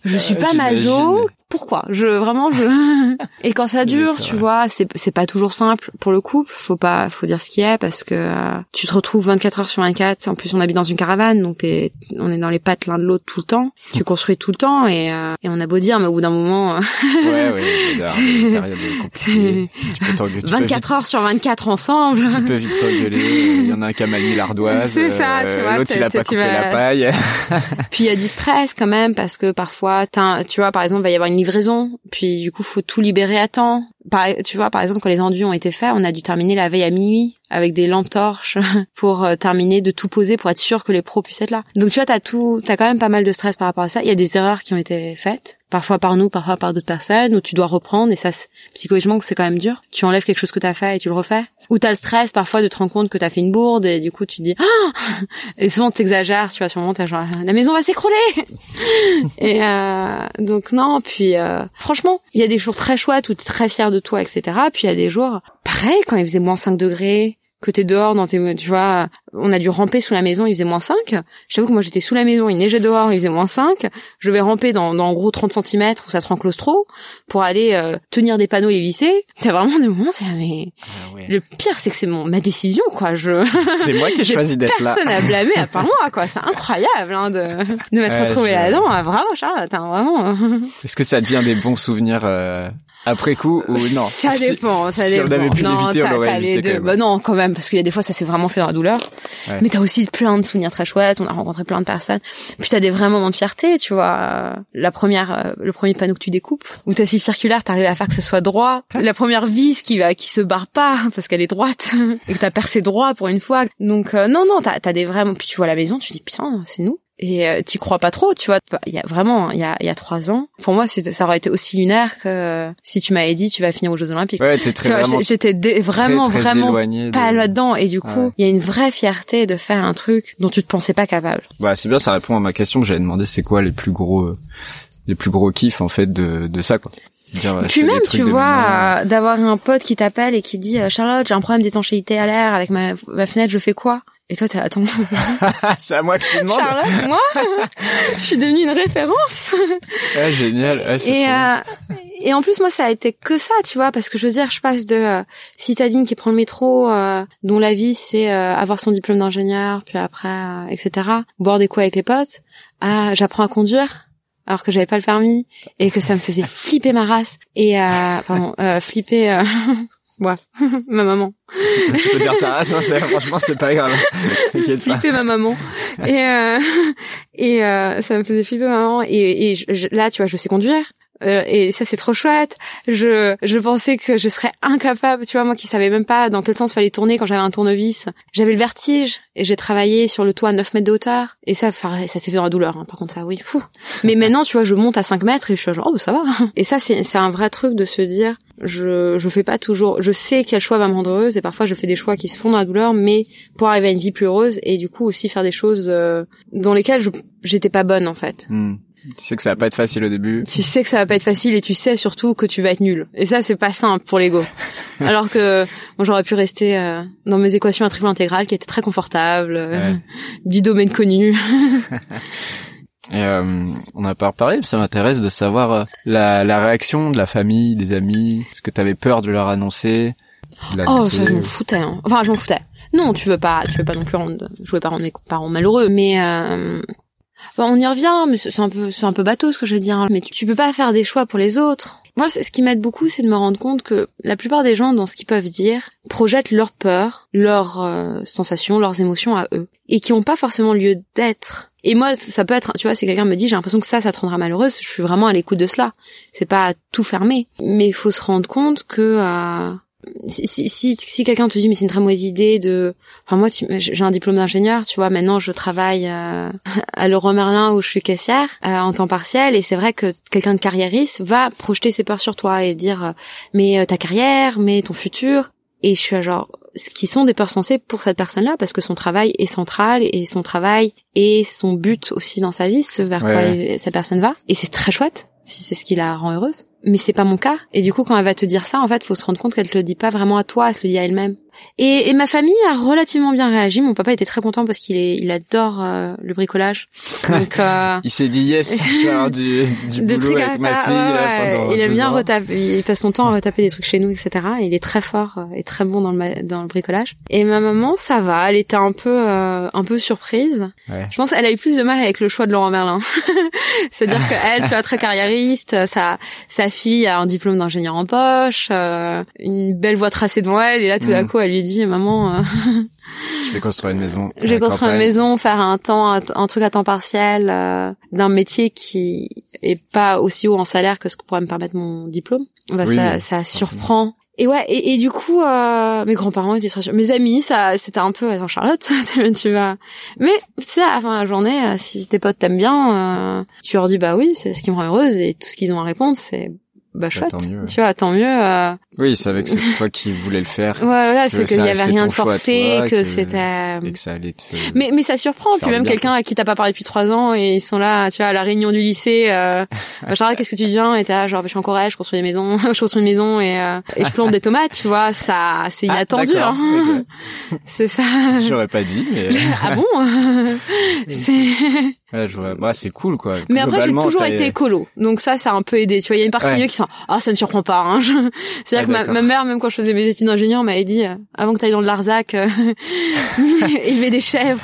B: je suis
A: Euh,
B: pas maso pourquoi? Je vraiment je et quand ça dure tu vois c'est c'est pas toujours simple pour le couple faut pas faut dire ce qui est parce que euh, tu te retrouves 24 heures sur 24 en plus on habite dans une caravane donc t'es on est dans les pattes l'un de l'autre tout le temps tu construis tout le temps et euh, et on a beau dire mais au bout d'un moment euh,
A: Ouais, ouais. c'est. Tu peux t'engueuler. tu peux
B: 24 heures sur 24 ensemble
A: Tu peux vite t'engueuler. Il y en a un qui a manié l'ardoise.
B: C'est ça,
A: euh,
B: tu vois,
A: L'autre, il a pas coupé
B: vas-
A: la paille.
B: Puis il y a du stress quand même parce que parfois, tu vois, par exemple, il va y avoir une livraison, puis du coup, faut tout libérer à temps. Tu vois, par exemple, quand les enduits ont été faits, on a dû terminer la veille à minuit avec des lampes torches pour euh, terminer de tout poser pour être sûr que les pros puissent être là. Donc tu vois, t'as tout, t'as quand même pas mal de stress par rapport à ça. Il y a des erreurs qui ont été faites, parfois par nous, parfois par d'autres personnes, où tu dois reprendre et ça, psychologiquement, c'est quand même dur. Tu enlèves quelque chose que t'as fait et tu le refais. Ou t'as le stress parfois de te rendre compte que t'as fait une bourde et du coup tu te dis ah et souvent t'exagères, tu vois, sur moment t'as genre la maison va s'écrouler. et euh, donc non, puis euh, franchement, il y a des jours très chouettes où t'es très fier de toi, etc. Puis il y a des jours, pareil, quand il faisait moins 5 degrés, que t'es dehors dans tes, tu vois, on a dû ramper sous la maison, il faisait moins 5. J'avoue que moi j'étais sous la maison, il neigeait dehors, il faisait moins 5. Je vais ramper dans, dans en gros 30 cm où ça te rend claustro pour aller euh, tenir des panneaux et les visser. T'as vraiment des moments, c'est mais
A: Ah ouais.
B: le pire c'est que c'est mon ma décision quoi. Je
A: C'est moi qui ai choisi d'être là.
B: personne à blâmer à part moi quoi. C'est incroyable hein, de de m'être
A: je-
B: là-dedans. Ah, Bravo Charlotte, hein, vraiment.
A: Est-ce que ça devient des bons souvenirs euh, après coup ou non
B: Ça
A: Si-
B: dépend, ça
A: si
B: dépend.
A: on avait pu
B: non,
A: l'éviter, on l'aurait évité quand même.
B: Bah non, quand même, parce qu'il y a des fois, ça s'est vraiment fait dans la douleur.
A: Ouais.
B: Mais t'as aussi plein de souvenirs très chouettes. On a rencontré plein de personnes. Puis t'as des vrais moments de fierté, tu vois. La première, euh, le premier panneau que tu découpes, où t'as si circulaire, t'arrives à faire que ce soit droit. La première vis qui va, qui se barre pas parce qu'elle est droite et que t'as percé droit pour une fois. Donc euh, non, non, t'as as des vrais. Puis tu vois la maison, tu dis putain, c'est nous. Et euh, t'y crois pas trop, tu vois. Il y a vraiment, il y a, il y a trois ans, pour moi, ça aurait été aussi lunaire que euh, si tu m'avais dit tu vas finir aux Jeux Olympiques.
A: Ouais, t'es très
B: j'étais vraiment,
A: très, très
B: vraiment
A: éloigné de-
B: pas là-dedans. Et du coup,
A: Ouais.
B: il y a une vraie fierté de faire un truc dont tu te pensais pas capable.
A: Bah c'est bien, ça répond à ma question que j'avais demandé. C'est quoi les plus gros, euh, les plus gros kiffs en fait de de ça quoi. Dire,
B: Puis même, tu vois, d'avoir un pote qui t'appelle et qui dit euh, Charlotte, j'ai un problème d'étanchéité à l'air avec ma, ma fenêtre, je fais quoi? Et toi, t'es attends,
A: c'est à moi que tu demandes.
B: Charlotte, moi, je suis devenue une référence.
A: Ouais, génial. Ouais, c'est
B: Et euh, et en plus, moi, ça a été que ça, tu vois, parce que je veux dire, je passe de euh, citadine qui prend le métro, euh, dont la vie c'est euh, avoir son diplôme d'ingénieur, puis après, euh, etc., boire des coups avec les potes, à j'apprends à conduire alors que j'avais pas le permis et que ça me faisait flipper ma race et euh, pardon, euh, flipper. Euh, ouais, ma maman.
A: tu peux dire ta race, hein, franchement c'est pas grave. T'inquiète pas.
B: flipper ma maman et euh, et euh, ça me faisait flipper ma maman et, et je- je- là tu vois je sais conduire Euh, et ça c'est trop chouette. Je je pensais que je serais incapable, tu vois, moi qui savais même pas dans quel sens fallait tourner quand j'avais un tournevis. J'avais le vertige et j'ai travaillé sur le toit à 9 mètres de hauteur et ça ça s'est fait dans la douleur. Hein. Par contre ça oui, fou. Mais maintenant tu vois, je monte à 5 mètres et je suis genre oh bah, ça va. Et ça c'est c'est un vrai truc de se dire je je fais pas toujours je sais quel choix va me rendre heureuse et parfois je fais des choix qui se font dans la douleur mais pour arriver à une vie plus heureuse et du coup aussi faire des choses euh, dans lesquelles j'étais pas bonne en fait.
A: Hmm. Tu sais que ça va pas être facile au début.
B: Tu sais que ça va pas être facile et tu sais surtout que tu vas être nul. Et ça c'est pas simple pour l'ego. Alors que moi j'aurais pu rester euh, dans mes équations à triple intégrale qui étaient très confortables, euh,
A: Ouais.
B: du domaine connu.
A: Et euh, on n'a pas reparlé, mais ça m'intéresse de savoir euh, la, la réaction de la famille, des amis. Est-ce que t'avais peur de leur annoncer de
B: Oh, ça je m'en foutais. Hein. Enfin, je m'en foutais. Non, tu veux pas, tu veux pas non plus rendre, je voulais pas rendre mes parents malheureux, mais euh, bon, on y revient. Mais c'est un peu, c'est un peu bateau ce que je veux dire. hein. Mais tu, peux pas faire des choix pour les autres. Moi, ce qui m'aide beaucoup, c'est de me rendre compte que la plupart des gens, dans ce qu'ils peuvent dire, projettent leurs peurs, leurs euh, sensations, leurs émotions à eux, et qui ont pas forcément lieu d'être. Et moi, ça peut être, tu vois, si quelqu'un me dit, j'ai l'impression que ça, ça te rendra malheureuse, je suis vraiment à l'écoute de cela. C'est pas tout fermé, mais il faut se rendre compte que euh, si, si, si, si quelqu'un te dit mais c'est une très mauvaise idée de enfin moi j'ai un diplôme d'ingénieur tu vois maintenant je travaille euh, à Leroy Merlin où je suis caissière euh, en temps partiel et c'est vrai que quelqu'un de carriériste va projeter ses peurs sur toi et dire euh, mais euh, ta carrière mais ton futur. Et je suis à genre ce qui sont des peurs sensées pour cette personne-là parce que son travail est central et son travail est son but aussi dans sa vie ce vers
A: Ouais,
B: quoi cette personne va. Et c'est très chouette si c'est ce qui la rend heureuse mais c'est pas mon cas. Et du coup quand elle va te dire ça en fait faut se rendre compte qu'elle te le dit pas vraiment à toi elle se le dit à elle-même et, et ma famille a relativement bien réagi. Mon papa était très content parce qu'il est il adore euh, le bricolage. Donc euh,
A: Il s'est dit yes, je vais avoir du, du
B: des
A: boulot avec ma fille
B: ouais,
A: là,
B: il aime bien retaper il passe son temps à retaper des trucs chez nous etc Et il est très fort euh, et très bon dans le dans le bricolage. Et ma maman ça va. Elle était un peu euh, un peu surprise.
A: Ouais.
B: je pense qu'elle a eu plus de mal avec le choix de Laurent Merlin. C'est-à-dire que elle tu vois très carriériste sa sa fille a un diplôme d'ingénieur en poche euh, une belle voie tracée devant elle et là tout d'un
A: Mm.
B: coup elle lui dit maman euh,
A: Je vais construire une maison. à
B: j'ai
A: la
B: construit une maison, faire un temps, un, un truc à temps partiel euh, d'un métier qui est pas aussi haut en salaire que ce que pourrait me permettre mon diplôme. Bah,
A: Oui,
B: ça, ça surprend. Et ouais, et, et du coup, euh, mes grands-parents étaient sûrs. Mes amis, ça, c'était un peu, attends Charlotte, tu, vas. Mais tu sais, à la fin de la journée, euh, si tes potes t'aiment bien, euh, tu leur dis bah oui, c'est ce qui me rend heureuse, et tout ce qu'ils ont à répondre, c'est bah chouette.
A: mieux, ouais.
B: Tu vois, tant mieux. Euh,
A: Oui, savait que c'est toi qui voulais le faire
B: ouais, voilà, c'est qu'il y avait
A: c'est
B: rien de forcé,
A: toi,
B: que,
A: que-
B: c'était.
A: et que ça allait te...
B: Mais mais ça surprend. Puis même quelqu'un à qui t'as pas parlé depuis trois ans et ils sont là, tu vois, à la réunion du lycée. Euh, bah, Charles, qu'est-ce que tu deviens? Et t'es là, genre, bah, je suis en Corée, je construis des maisons, je construis une maison et euh, et je plante des tomates, tu vois. Ça, c'est
A: Ah,
B: inattendu. hein. C'est ça.
A: J'aurais pas dit, mais
B: ah bon? C'est.
A: Ouais, je vois. Bah, c'est cool quoi.
B: Mais après, j'ai toujours été écolo, donc ça, ça a un peu aidé. Tu vois, il y a une partie
A: Ouais.
B: d'eux qui sont, ah, ça ne surprend pas. Hein. C'est-à-dire
A: Ah,
B: que ma, mère, même quand je faisais mes études d'ingénieur, m'avait dit, euh, avant que tu ailles dans le Larzac, euh, élever des chèvres,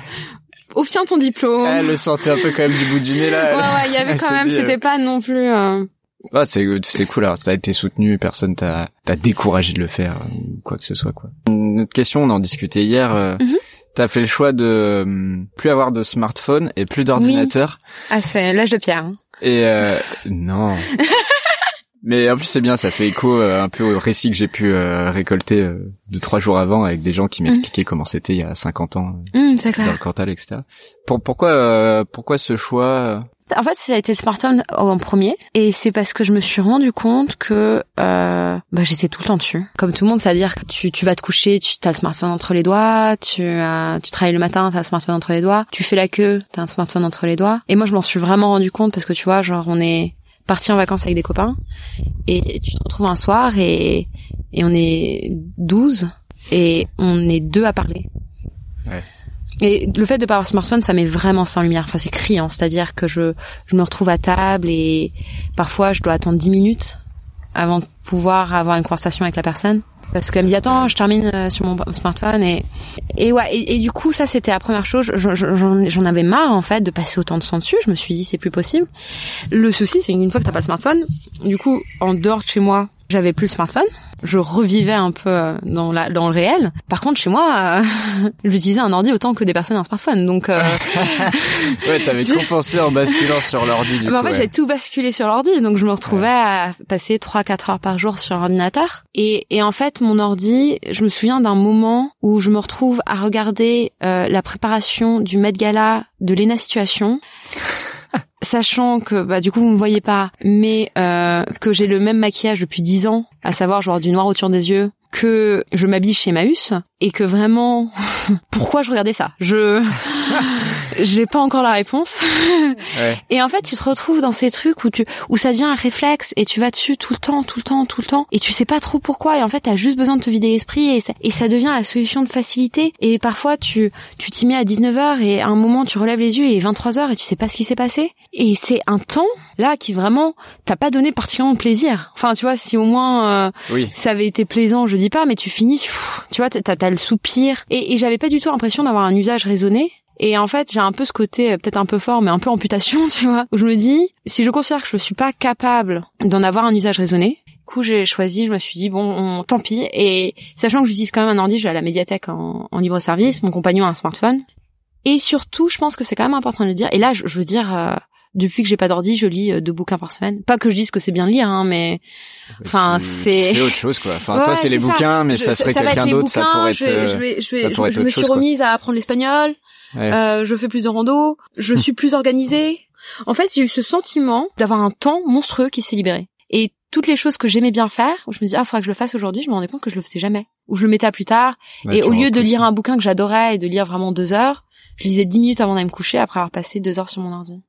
B: obtiens ton diplôme.
A: Elle le sentait un peu quand même du bout du nez là.
B: Ouais, ouais, il y avait quand même,
A: euh,
B: c'était pas non plus. euh,
A: Ah, c'est c'est cool alors t'as été soutenu personne t'a t'a découragé de le faire ou quoi que ce soit quoi une autre question on en discutait hier euh,
B: Mhm.
A: T'as fait le choix de hum, plus avoir de smartphone et plus d'ordinateur
B: Ah, c'est l'âge de pierre. hein.
A: et euh, non mais en plus c'est bien ça fait écho euh, un peu au récit que j'ai pu euh, récolter euh, deux trois jours avant avec des gens qui m'expliquaient comment c'était il y a 50 ans euh,
B: c'est
A: dans
B: clair.
A: le Cantal etc pour pourquoi euh, pourquoi ce choix? euh,
B: En fait, ça a été le smartphone en premier, et c'est parce que je me suis rendu compte que euh, bah, j'étais tout le temps dessus. Comme tout le monde, c'est-à-dire que tu, tu vas te coucher, tu as le smartphone entre les doigts, tu, euh, tu travailles le matin, t'as le smartphone entre les doigts, tu fais la queue, t'as un smartphone entre les doigts. Et moi, je m'en suis vraiment rendu compte parce que tu vois, genre, on est parti en vacances avec des copains, et tu te retrouves un soir et, et on est 12 et on est deux à parler.
A: Ouais.
B: Et le fait de pas avoir smartphone, ça met vraiment en lumière. Enfin, c'est criant. C'est-à-dire que je, je me retrouve à table et parfois je dois attendre 10 minutes avant de pouvoir avoir une conversation avec la personne. Parce qu'elle me dit attends, je termine euh, sur mon smartphone et et ouais et, et du coup ça c'était la première chose. Je- je- J'en j'en avais marre en fait de passer autant de temps dessus. Je me suis dit c'est plus possible. Le souci c'est qu'une fois que t'as pas le smartphone, du coup en dehors de chez moi, J'avais plus le smartphone. Je revivais un peu euh, dans la dans le réel. Par contre, chez moi, euh, j'utilisais un ordi autant que des personnes un smartphone. Donc, euh,
A: Ouais, t'avais compensé en basculant sur l'ordi du
B: bah, en fait,
A: ouais.
B: j'ai tout basculé sur l'ordi. Donc, je me retrouvais à passer 3-4 heures par jour sur un ordinateur. Et, et en fait, mon ordi, je me souviens d'un moment où je me retrouve à regarder euh, la préparation du Met Gala de Lena Situation. Sachant que bah du coup vous me voyez pas, mais euh, que j'ai le même maquillage depuis 10 ans, à savoir genre du noir autour des yeux, que je m'habille chez Maüs et que vraiment pourquoi je regardais ça? Je j'ai pas encore la réponse.
A: Ouais.
B: Et en fait, tu te retrouves dans ces trucs où tu où ça devient un réflexe et tu vas dessus tout le temps, tout le temps, tout le temps et tu sais pas trop pourquoi et en fait, t'as juste besoin de te vider l'esprit et ça, et ça devient la solution de facilité et parfois tu tu t'y mets à 19h et à un moment tu relèves les yeux et il est 23h et tu sais pas ce qui s'est passé et c'est un temps là qui vraiment t'a pas donné particulièrement de plaisir. Enfin, tu vois, si au moins euh,
A: Oui.
B: ça avait été plaisant, je dis pas, mais tu finis, pff, tu vois, t'as t'as le soupir. Et, et j'avais pas du tout l'impression d'avoir un usage raisonné. Et en fait, j'ai un peu ce côté euh, peut-être un peu fort, mais un peu amputation, tu vois, où je me dis, si je considère que je suis pas capable d'en avoir un usage raisonné, coup j'ai choisi, je me suis dit bon, on- tant pis. Et sachant que j'utilise quand même un ordi, je vais à la médiathèque en, en libre service, mon compagnon a un smartphone. Et surtout, je pense que c'est quand même important de le dire. Et là, je, je veux dire, euh, depuis que j'ai pas d'ordi, je lis euh, deux bouquins par semaine. Pas que je dise que c'est bien de lire, hein, mais Enfin, c'est-
A: C'est autre chose quoi. Enfin,
B: Ouais,
A: toi, c'est les
B: ça.
A: bouquins, mais
B: Je-
A: ça serait quelqu'un d'autre, ça pourrait
B: je
A: être.
B: vais-
A: euh,
B: je vais, je vais, je, je me suis
A: chose, quoi.
B: remise à apprendre l'espagnol.
A: Ouais.
B: Euh, je fais plus de rando. Je suis plus organisée. En fait, j'ai eu ce sentiment d'avoir un temps monstrueux qui s'est libéré. Et toutes les choses que j'aimais bien faire, où je me dis ah, faudrait que je le fasse aujourd'hui, je me rendais compte que je le faisais jamais. Ou je le mettais à plus tard.
A: Ouais,
B: et au lieu de lire un bouquin que j'adorais et de lire vraiment deux heures, je lisais dix minutes avant d'aller me coucher après avoir passé deux heures sur mon ordi.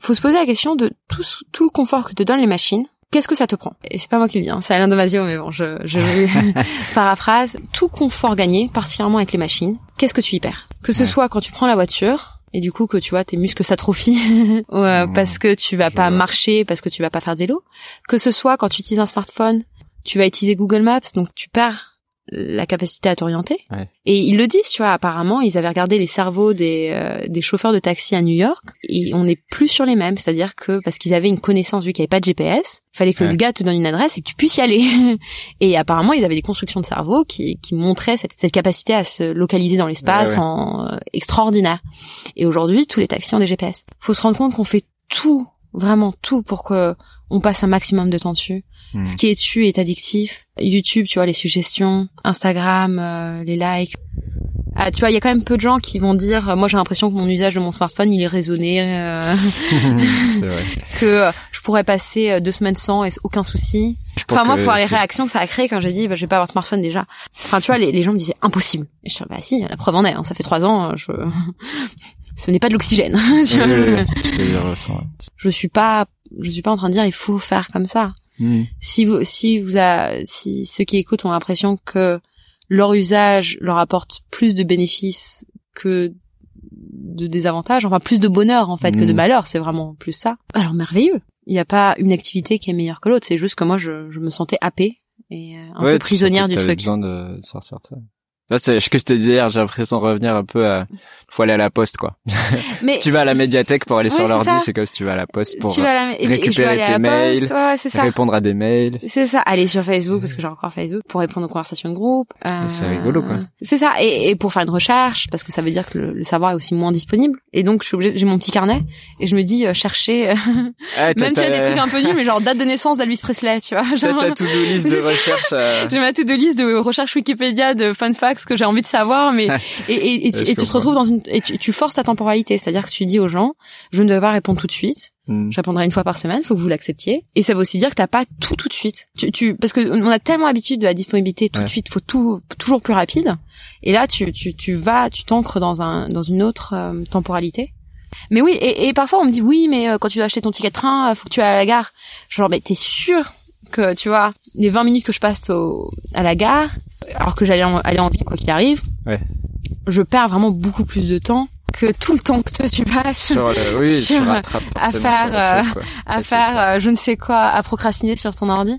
B: Faut se poser la question de tout, tout le confort que te donnent les machines. Qu'est-ce que ça te prend? Et c'est pas moi qui le dis, hein, c'est Alain Damasio, mais bon, je, je paraphrase. Tout confort gagné, particulièrement avec les machines, qu'est-ce que tu y perds? Que ce
A: Ouais.
B: soit quand tu prends la voiture, et du coup que tu vois tes muscles s'atrophient ou, euh,
A: Mmh,
B: parce que tu vas pas
A: vois.
B: marcher, parce que tu vas pas faire de vélo, que ce soit quand tu utilises un smartphone, tu vas utiliser Google Maps, donc tu perds la capacité à t'orienter.
A: Ouais.
B: Et ils le disent, tu vois, apparemment, ils avaient regardé les cerveaux des, euh, des chauffeurs de taxi à New York, et on n'est plus sur les mêmes, c'est-à-dire que parce qu'ils avaient une connaissance, vu qu'il n'y avait pas de GPS, fallait que
A: Ouais.
B: le gars te donne une adresse et que tu puisses y aller. et apparemment, ils avaient des constructions de cerveau qui, qui montraient cette, cette capacité à se localiser dans l'espace
A: ouais.
B: en euh, extraordinaire. Et aujourd'hui, tous les taxis ont des GPS. Faut se rendre compte qu'on fait tout, vraiment tout pour que on passe un maximum de temps dessus.
A: Hmm.
B: Ce qui est dessus est addictif. YouTube, tu vois, les suggestions, Instagram, euh, les likes. Ah, tu vois, il y a quand même peu de gens qui vont dire, euh, moi j'ai l'impression que mon usage de mon smartphone, il est raisonné, euh,
A: c'est vrai.
B: que euh, je pourrais passer euh, deux semaines sans et aucun souci.
A: Je
B: Enfin, moi, faut voir les réactions que ça a créé quand j'ai dit, bah, je vais pas avoir de smartphone déjà. Enfin, tu vois, les, les gens me disaient impossible. Et je dis, bah si, la preuve en est, hein, ça fait trois ans, je... ce n'est pas de l'oxygène.
A: Oui, oui.
B: Je suis pas, je suis pas en train de dire, il faut faire comme ça.
A: Hmm.
B: si vous si vous a, si ceux qui écoutent ont l'impression que leur usage leur apporte plus de bénéfices que de désavantages, enfin plus de bonheur en fait que de
A: Mm.
B: malheur, c'est vraiment plus ça. Alors merveilleux. Il n'y a pas une activité qui est meilleure que l'autre, c'est juste que moi je, je me sentais happée et euh, un
A: Ouais,
B: peu prisonnière du truc.
A: besoin de de sortir de ça. Là, c'est ce que je te disais hier, j'ai l'impression de revenir un peu à, faut aller à la poste, quoi.
B: Mais
A: Tu vas à la médiathèque pour aller
B: Oui,
A: sur l'ordi, c'est comme si tu vas à la poste pour
B: la,
A: récupérer tes mails,
B: poste, ouais,
A: répondre à des mails.
B: C'est ça, aller sur Facebook parce que j'ai encore Facebook pour répondre aux conversations de groupe. Euh,
A: C'est rigolo, quoi.
B: C'est ça, et, et pour faire une recherche parce que ça veut dire que le, le savoir est aussi moins disponible. Et donc je suis obligée, j'ai mon petit carnet et je me dis euh, chercher, euh,
A: Ah, t'as
B: même s'il y a des trucs un peu nuls, mais genre date de naissance d'Elvis Presley, tu vois.
A: t'as
B: Genre,
A: ta to-do list de
B: C'est ça.
A: recherche. euh,
B: j'ai ma to-do list de recherche Wikipédia de fun facts que j'ai envie de savoir, mais et, et, et, tu, et te retrouves dans une et tu, tu forces ta temporalité, c'est-à-dire que tu dis aux gens, je ne vais pas répondre tout de suite,
A: hmm.
B: je répondrai une fois par semaine, faut que vous l'acceptiez. Et ça veut aussi dire que t'as pas tout tout de suite. Tu, tu, parce que on a tellement l'habitude de la disponibilité tout
A: Ouais.
B: de suite, faut tout toujours plus rapide. Et là, tu, tu, tu vas, tu t'ancres dans un, dans une autre euh, temporalité. Mais oui, et, et parfois on me dit oui, mais euh, quand tu dois acheter ton ticket de train, euh, faut que tu ailles à la gare. Genre, mais t'es sûr que tu vois les 20 minutes que je passe au, à la gare, alors que j'allais en, aller en ville quoi qu'il arrive,
A: Ouais.
B: je perds vraiment beaucoup plus de temps que tout le temps que toi tu passes
A: Sur le, oui,
B: Sur, à faire,
A: chose, quoi.
B: à faire euh, je ne sais quoi, à procrastiner sur ton ordi.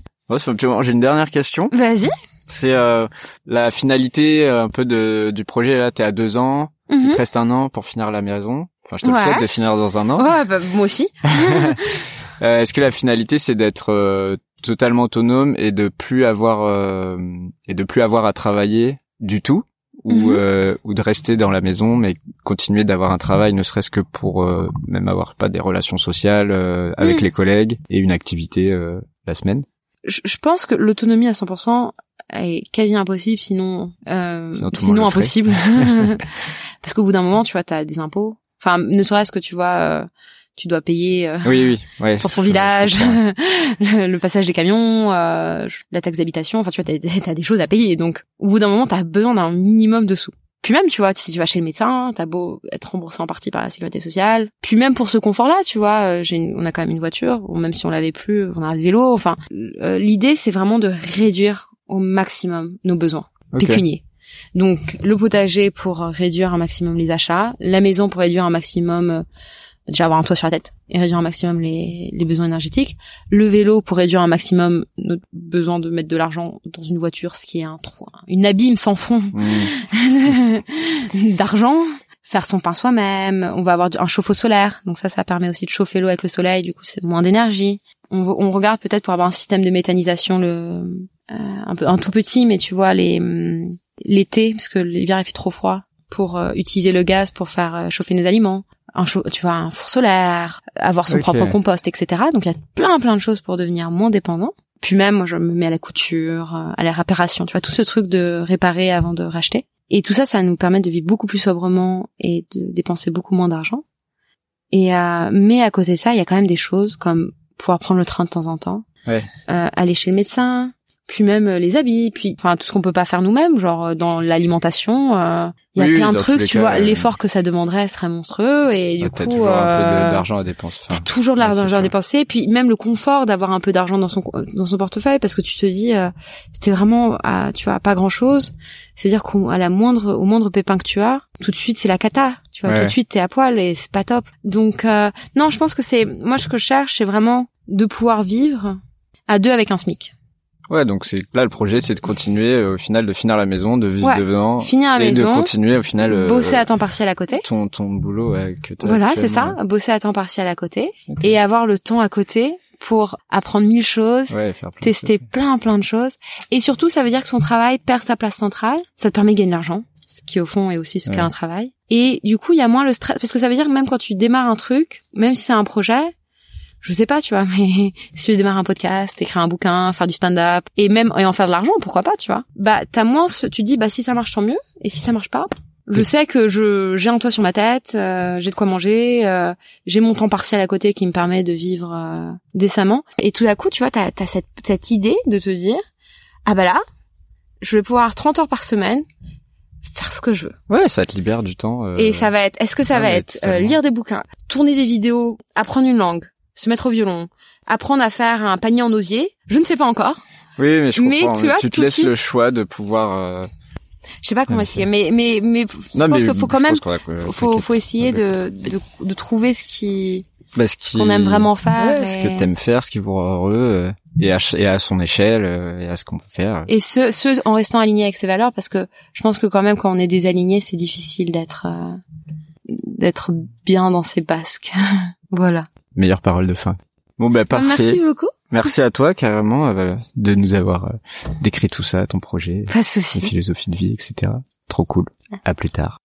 A: J'ai une dernière question.
B: Vas-y.
A: C'est euh, la finalité euh, un peu de, du projet. Là, t'es à deux ans. Il
B: Mhm.
A: te reste un an pour finir la maison. Enfin, je te le souhaite de finir dans un an.
B: Ouais, bah, moi aussi.
A: Euh, Est-ce que la finalité, c'est d'être euh, totalement autonome et de plus avoir euh, et de plus avoir à travailler du tout ou
B: Mhm.
A: euh, ou de rester dans la maison mais continuer d'avoir un travail ne serait-ce que pour euh, même avoir pas des relations sociales euh, avec
B: Mhm.
A: les collègues et une activité euh, la semaine.
B: je, je pense que l'autonomie à 100% est quasi impossible, sinon euh,
A: Sinon,
B: sinon impossible. Parce qu'au bout d'un moment, tu vois, t'as des impôts. Enfin, ne serait-ce que tu vois, euh, tu dois payer euh,
A: Oui oui, ouais.
B: pour ton village, le, le passage des camions, euh, la taxe d'habitation. Enfin, tu vois, t'as, t'as des choses à payer. Donc, au bout d'un moment, t'as besoin d'un minimum de sous. Puis même, tu vois, si tu vas chez le médecin, t'as beau être remboursé en partie par la sécurité sociale. Puis même pour ce confort-là, tu vois, euh, j'ai une- on a quand même une voiture, ou même si on l'avait plus, on a un vélo. Enfin, euh, l'idée, c'est vraiment de réduire au maximum nos besoins
A: Ok.
B: pécuniers. Donc, le potager pour réduire un maximum les achats, la maison pour réduire un maximum, euh, déjà avoir un toit sur la tête et réduire un maximum les, les besoins énergétiques, le vélo pour réduire un maximum notre besoin de mettre de l'argent dans une voiture, ce qui est un trou, une abîme sans fond
A: Mm.
B: d'argent, faire son pain soi-même, on va avoir un chauffe-eau solaire, donc ça, ça permet aussi de chauffer l'eau avec le soleil, du coup c'est moins d'énergie. On, on regarde peut-être pour avoir un système de méthanisation, le euh, un peu un tout petit, mais tu vois les hum, l'été, parce que l'hiver il fait trop froid, pour euh, utiliser le gaz pour faire euh, chauffer nos aliments. Un tu vois un four solaire, avoir son propre compost, etc. Donc il y a plein plein de choses pour devenir moins dépendant. Puis même, moi, je me mets à la couture, euh, à la réparation, tu vois, tout ce truc de réparer avant de racheter. Et tout ça, ça nous permet de vivre beaucoup plus sobrement et de dépenser beaucoup moins d'argent. Et euh, mais à côté de ça, il y a quand même des choses comme pouvoir prendre le train de temps en temps,
A: Ouais.
B: euh, aller chez le médecin, puis même euh, les habits, puis enfin tout ce qu'on peut pas faire nous-mêmes, genre euh, dans l'alimentation, euh, il y a
A: Oui,
B: plein de trucs, tu
A: cas,
B: vois,
A: euh,
B: l'effort que ça demanderait serait monstrueux et du
A: T'as
B: coup
A: toujours un peu
B: euh,
A: d'argent à dépenser. Enfin,
B: T'as toujours de l'argent à dépenser, puis même le confort d'avoir un peu d'argent dans son dans son portefeuille, parce que tu te dis, euh, c'était vraiment, à, tu vois, pas grand chose. C'est-à-dire qu'à la moindre, au moindre pépin que tu as, tout de suite c'est la cata. Tu vois,
A: Ouais.
B: tout de suite t'es à poil et c'est pas top. Donc euh, non, je pense que c'est, moi ce que je cherche, c'est vraiment de pouvoir vivre à deux avec un SMIC.
A: Ouais, donc c'est là le projet, c'est de continuer euh, au final de finir la maison, de vivre
B: Ouais.
A: dedans
B: Finir la
A: et de
B: maison,
A: continuer au final euh,
B: bosser à temps partiel à côté.
A: ton ton boulot ouais, que
B: Voilà, c'est ça, bosser à temps partiel à côté et avoir le temps à côté pour apprendre mille choses,
A: Ouais, faire plein de
B: tester
A: choses.
B: plein plein de choses et surtout ça veut dire que son travail perd sa place centrale ça te permet de gagner de l'argent ce qui au fond est aussi ce qu'est un travail et du coup il y a moins le stress parce que ça veut dire que même quand tu démarres un truc même si c'est un projet je sais pas tu vois mais si tu démarres un podcast écrire un bouquin faire du stand-up et même et en faire de l'argent pourquoi pas tu vois bah t'as moins ce, tu dis bah si ça marche tant mieux et si ça marche pas je sais que je j'ai un toit sur ma tête, euh, j'ai de quoi manger, euh, j'ai mon temps partiel à côté qui me permet de vivre euh, décemment. Et tout à coup, tu vois, t'as as cette, cette idée de te dire, ah bah là, je vais pouvoir 30 heures par semaine faire ce que je veux.
A: Ouais, ça te libère du temps. euh,
B: Et ça va être, est-ce que ça
A: ah,
B: va être euh, lire des bouquins, tourner des vidéos, apprendre une langue, se mettre au violon, apprendre à faire un panier en osier Je ne sais pas encore.
A: Oui, mais je
B: Mais
A: comprends.
B: tu vois,
A: tu te laisses
B: suite-
A: le choix de pouvoir. euh,
B: Je sais pas comment expliquer, mais mais mais je
A: Non,
B: pense
A: mais
B: qu'il faut quand même
A: va-
B: faut, faut, essayer de, de de trouver ce qui
A: Bah, ce qui-
B: qu'on aime vraiment faire
A: Ouais, ce que t'aimes faire, ce qui vous rend heureux, euh, et à, et à son échelle, euh, et à ce qu'on peut faire.
B: et ce ce en restant aligné avec ses valeurs parce que je pense que quand même quand on est désaligné c'est difficile d'être euh, d'être bien dans ses basques voilà
A: meilleure parole de fin. Bon ben bah, parfait.
B: Merci beaucoup.
A: Merci à toi carrément euh, de nous avoir euh, décrit tout ça, ton projet,
B: Pas de
A: philosophie de vie, etc. Trop cool. À plus tard.